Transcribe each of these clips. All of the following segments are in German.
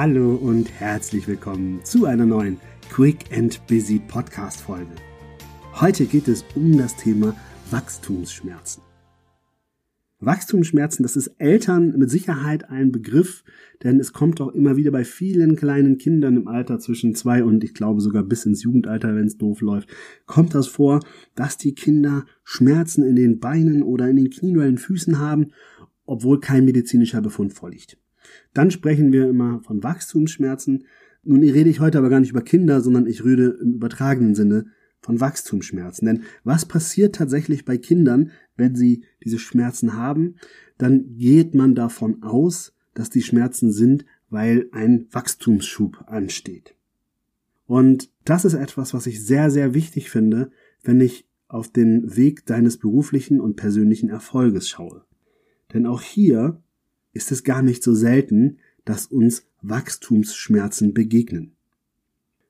Hallo und herzlich willkommen zu einer neuen Quick and Busy Podcast Folge. Heute geht es um das Thema Wachstumsschmerzen. Wachstumsschmerzen, das ist Eltern mit Sicherheit ein Begriff, denn es kommt auch immer wieder bei vielen kleinen Kindern im Alter zwischen zwei und ich glaube sogar bis ins Jugendalter, wenn es doof läuft, kommt das vor, dass die Kinder Schmerzen in den Beinen oder in den Knien oder in den Füßen haben, obwohl kein medizinischer Befund vorliegt. Dann sprechen wir immer von Wachstumsschmerzen. Nun rede ich heute aber gar nicht über Kinder, sondern ich rede im übertragenen Sinne von Wachstumsschmerzen. Denn was passiert tatsächlich bei Kindern, wenn sie diese Schmerzen haben? Dann geht man davon aus, dass die Schmerzen sind, weil ein Wachstumsschub ansteht. Und das ist etwas, was ich sehr, sehr wichtig finde, wenn ich auf den Weg deines beruflichen und persönlichen Erfolges schaue. Denn auch hier ist es gar nicht so selten, dass uns Wachstumsschmerzen begegnen.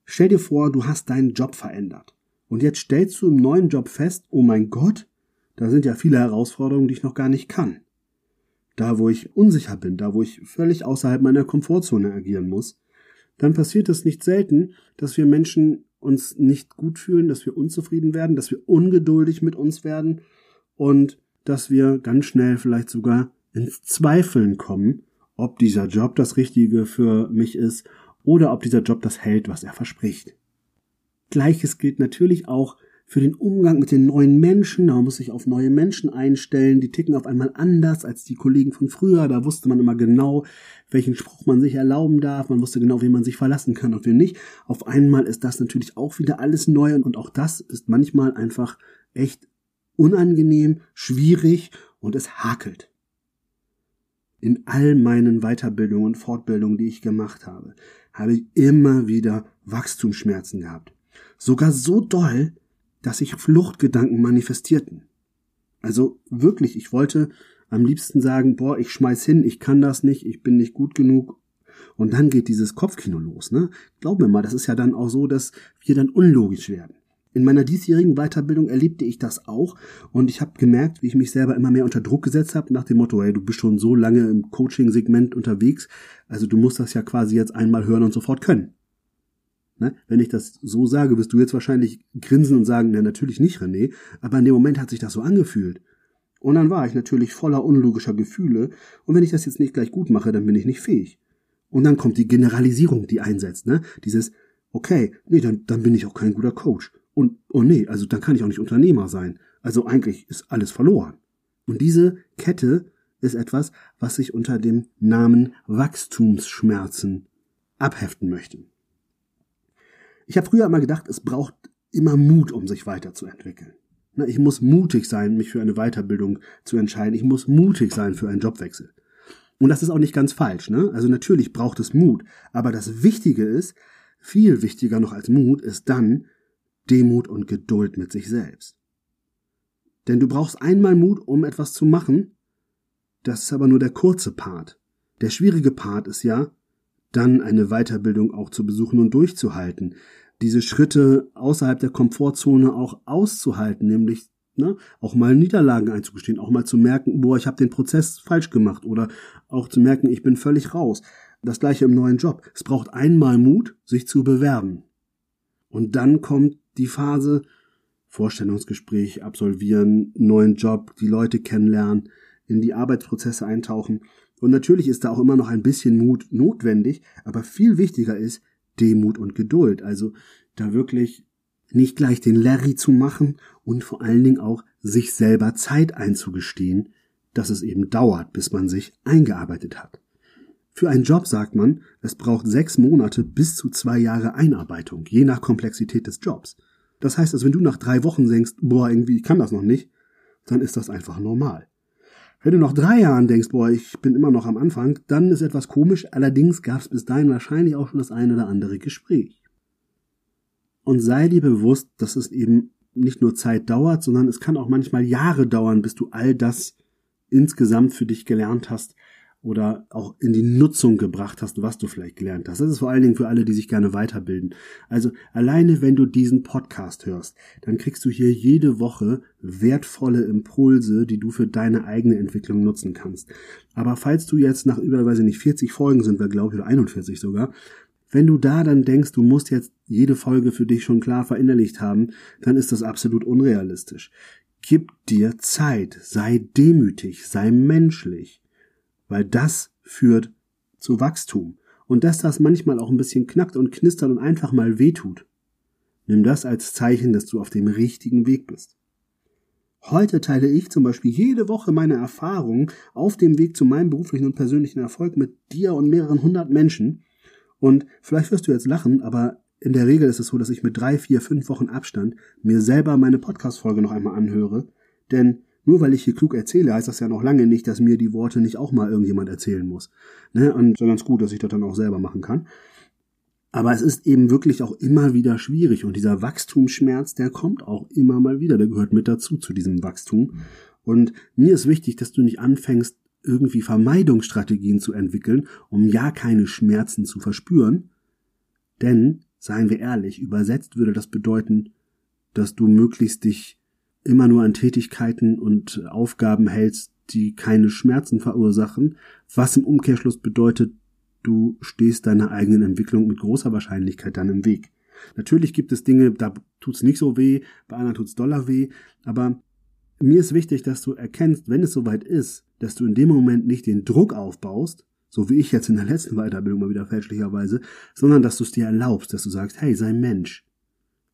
Stell dir vor, du hast deinen Job verändert. Und jetzt stellst du im neuen Job fest, oh mein Gott, da sind ja viele Herausforderungen, die ich noch gar nicht kann. Da, wo ich unsicher bin, da, wo ich völlig außerhalb meiner Komfortzone agieren muss, dann passiert es nicht selten, dass wir Menschen uns nicht gut fühlen, dass wir unzufrieden werden, dass wir ungeduldig mit uns werden und dass wir ganz schnell vielleicht sogar ins Zweifeln kommen, ob dieser Job das Richtige für mich ist oder ob dieser Job das hält, was er verspricht. Gleiches gilt natürlich auch für den Umgang mit den neuen Menschen. Da muss sich auf neue Menschen einstellen. Die ticken auf einmal anders als die Kollegen von früher. Da wusste man immer genau, welchen Spruch man sich erlauben darf. Man wusste genau, wie man sich verlassen kann und wie nicht. Auf einmal ist das natürlich auch wieder alles neu und auch das ist manchmal einfach echt unangenehm, schwierig und es hakelt in all meinen Weiterbildungen und Fortbildungen, die ich gemacht habe, habe ich immer wieder Wachstumsschmerzen gehabt. Sogar so doll, dass sich Fluchtgedanken manifestierten. Also wirklich, ich wollte am liebsten sagen, boah, ich schmeiß hin, ich kann das nicht, ich bin nicht gut genug. Und dann geht dieses Kopfkino los, ne? Glaub mir mal, das ist ja dann auch so, dass wir dann unlogisch werden. In meiner diesjährigen Weiterbildung erlebte ich das auch und ich habe gemerkt, wie ich mich selber immer mehr unter Druck gesetzt habe, nach dem Motto, hey, du bist schon so lange im Coaching-Segment unterwegs, also du musst das ja quasi jetzt einmal hören und sofort können. Ne? Wenn ich das so sage, wirst du jetzt wahrscheinlich grinsen und sagen, na natürlich nicht, René, aber in dem Moment hat sich das so angefühlt. Und dann war ich natürlich voller unlogischer Gefühle und wenn ich das jetzt nicht gleich gut mache, dann bin ich nicht fähig. Und dann kommt die Generalisierung, die einsetzt, ne? Dieses, okay, nee, dann, dann bin ich auch kein guter Coach. Und, oh nee, also dann kann ich auch nicht Unternehmer sein. Also eigentlich ist alles verloren. Und diese Kette ist etwas, was ich unter dem Namen Wachstumsschmerzen abheften möchte. Ich habe früher immer gedacht, es braucht immer Mut, um sich weiterzuentwickeln. Ich muss mutig sein, mich für eine Weiterbildung zu entscheiden. Ich muss mutig sein für einen Jobwechsel. Und das ist auch nicht ganz falsch. Ne? Also natürlich braucht es Mut. Aber das Wichtige ist, viel wichtiger noch als Mut, ist dann, Demut und Geduld mit sich selbst. Denn du brauchst einmal Mut, um etwas zu machen, das ist aber nur der kurze Part. Der schwierige Part ist ja, dann eine Weiterbildung auch zu besuchen und durchzuhalten, diese Schritte außerhalb der Komfortzone auch auszuhalten, nämlich ne, auch mal Niederlagen einzugestehen, auch mal zu merken, boah, ich habe den Prozess falsch gemacht oder auch zu merken, ich bin völlig raus. Das gleiche im neuen Job. Es braucht einmal Mut, sich zu bewerben. Und dann kommt die Phase, Vorstellungsgespräch absolvieren, neuen Job, die Leute kennenlernen, in die Arbeitsprozesse eintauchen. Und natürlich ist da auch immer noch ein bisschen Mut notwendig, aber viel wichtiger ist Demut und Geduld. Also da wirklich nicht gleich den Larry zu machen und vor allen Dingen auch sich selber Zeit einzugestehen, dass es eben dauert, bis man sich eingearbeitet hat. Für einen Job sagt man, es braucht sechs Monate bis zu zwei Jahre Einarbeitung, je nach Komplexität des Jobs. Das heißt, also wenn du nach drei Wochen denkst, boah, irgendwie ich kann das noch nicht, dann ist das einfach normal. Wenn du nach drei Jahren denkst, boah, ich bin immer noch am Anfang, dann ist etwas komisch, allerdings gab es bis dahin wahrscheinlich auch schon das eine oder andere Gespräch. Und sei dir bewusst, dass es eben nicht nur Zeit dauert, sondern es kann auch manchmal Jahre dauern, bis du all das insgesamt für dich gelernt hast, oder auch in die Nutzung gebracht hast, was du vielleicht gelernt hast. Das ist vor allen Dingen für alle, die sich gerne weiterbilden. Also alleine wenn du diesen Podcast hörst, dann kriegst du hier jede Woche wertvolle Impulse, die du für deine eigene Entwicklung nutzen kannst. Aber falls du jetzt nach über, weiß ich nicht, 40 Folgen sind wir, glaube ich, oder 41 sogar, wenn du da dann denkst, du musst jetzt jede Folge für dich schon klar verinnerlicht haben, dann ist das absolut unrealistisch. Gib dir Zeit, sei demütig, sei menschlich, weil das führt zu Wachstum. Und dass das manchmal auch ein bisschen knackt und knistert und einfach mal wehtut, nimm das als Zeichen, dass du auf dem richtigen Weg bist. Heute teile ich zum Beispiel jede Woche meine Erfahrungen auf dem Weg zu meinem beruflichen und persönlichen Erfolg mit dir und mehreren hundert Menschen und vielleicht wirst du jetzt lachen, aber in der Regel ist es so, dass ich mit drei, vier, fünf Wochen Abstand mir selber meine Podcast-Folge noch einmal anhöre. Denn nur weil ich hier klug erzähle, heißt das ja noch lange nicht, dass mir die Worte nicht auch mal irgendjemand erzählen muss. Ne? Und so ganz gut, dass ich das dann auch selber machen kann. Aber es ist eben wirklich auch immer wieder schwierig und dieser Wachstumsschmerz, der kommt auch immer mal wieder, der gehört mit dazu zu diesem Wachstum. Und mir ist wichtig, dass du nicht anfängst, irgendwie Vermeidungsstrategien zu entwickeln, um ja keine Schmerzen zu verspüren. Denn, seien wir ehrlich, übersetzt würde das bedeuten, dass du möglichst dich immer nur an Tätigkeiten und Aufgaben hältst, die keine Schmerzen verursachen, was im Umkehrschluss bedeutet, du stehst deiner eigenen Entwicklung mit großer Wahrscheinlichkeit dann im Weg. Natürlich gibt es Dinge, da tut's nicht so weh, bei anderen tut's doller weh, aber mir ist wichtig, dass du erkennst, wenn es soweit ist, dass du in dem Moment nicht den Druck aufbaust, so wie ich jetzt in der letzten Weiterbildung mal wieder fälschlicherweise, sondern dass du es dir erlaubst, dass du sagst, hey, sei Mensch,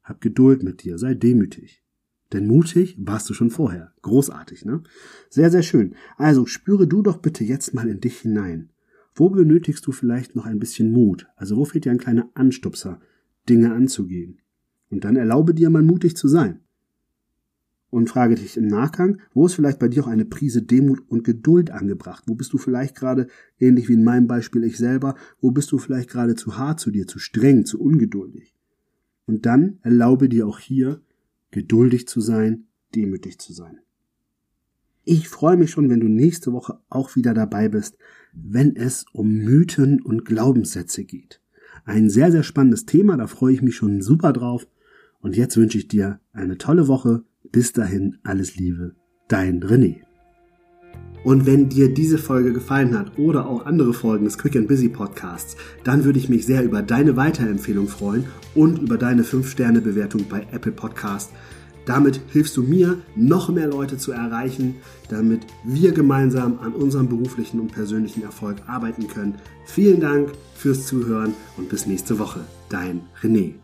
hab Geduld mit dir, sei demütig. Denn mutig warst du schon vorher. Großartig, ne? Sehr, sehr schön. Also spüre du doch bitte jetzt mal in dich hinein. Wo benötigst du vielleicht noch ein bisschen Mut? Also wo fehlt dir ein kleiner Anstupser, Dinge anzugehen? Und dann erlaube dir mal mutig zu sein und frage dich im Nachgang, wo ist vielleicht bei dir auch eine Prise Demut und Geduld angebracht? Wo bist du vielleicht gerade, ähnlich wie in meinem Beispiel ich selber, wo bist du vielleicht gerade zu hart zu dir, zu streng, zu ungeduldig? Und dann erlaube dir auch hier, geduldig zu sein, demütig zu sein. Ich freue mich schon, wenn du nächste Woche auch wieder dabei bist, wenn es um Mythen und Glaubenssätze geht. Ein sehr, sehr spannendes Thema, da freue ich mich schon super drauf. Und jetzt wünsche ich dir eine tolle Woche bis dahin alles Liebe, dein René. Und wenn dir diese Folge gefallen hat oder auch andere Folgen des Quick and Busy Podcasts, dann würde ich mich sehr über deine Weiterempfehlung freuen und über deine 5-Sterne-Bewertung bei Apple Podcast. Damit hilfst du mir, noch mehr Leute zu erreichen, damit wir gemeinsam an unserem beruflichen und persönlichen Erfolg arbeiten können. Vielen Dank fürs Zuhören und bis nächste Woche. Dein René.